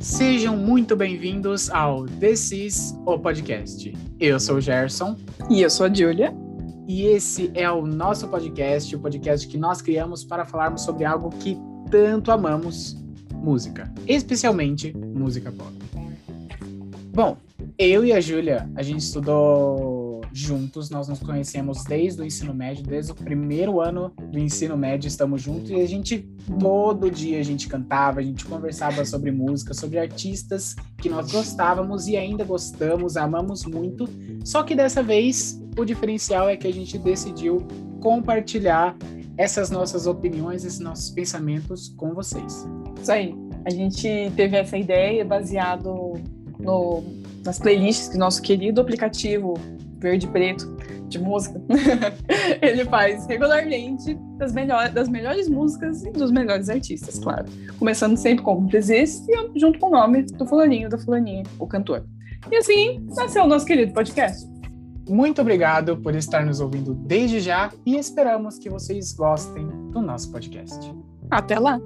Sejam muito bem-vindos ao This Is o Podcast. Eu sou o Gerson. E eu sou a Júlia. E esse é o nosso podcast, o podcast que nós criamos para falarmos sobre algo que tanto amamos, música. Especialmente música pop. Bom, eu e a Júlia, a gente estudou juntos, nós nos conhecemos desde o ensino médio, desde o primeiro ano do ensino médio estamos juntos e a gente todo dia a gente cantava, a gente conversava sobre música, sobre artistas que nós gostávamos e ainda gostamos, amamos muito. Só que dessa vez o diferencial é que a gente decidiu compartilhar essas nossas opiniões, esses nossos pensamentos com vocês. Isso aí. A gente teve essa ideia baseado no, nas playlists que nosso querido aplicativo verde e preto de música, ele faz regularmente das, melhor, das melhores músicas e dos melhores artistas, claro. Começando sempre com Desiste e junto com o nome do fulaninho, da fulaninha, o cantor. E assim nasceu o nosso querido podcast. Muito obrigado por estar nos ouvindo desde já e esperamos que vocês gostem do nosso podcast. Até lá!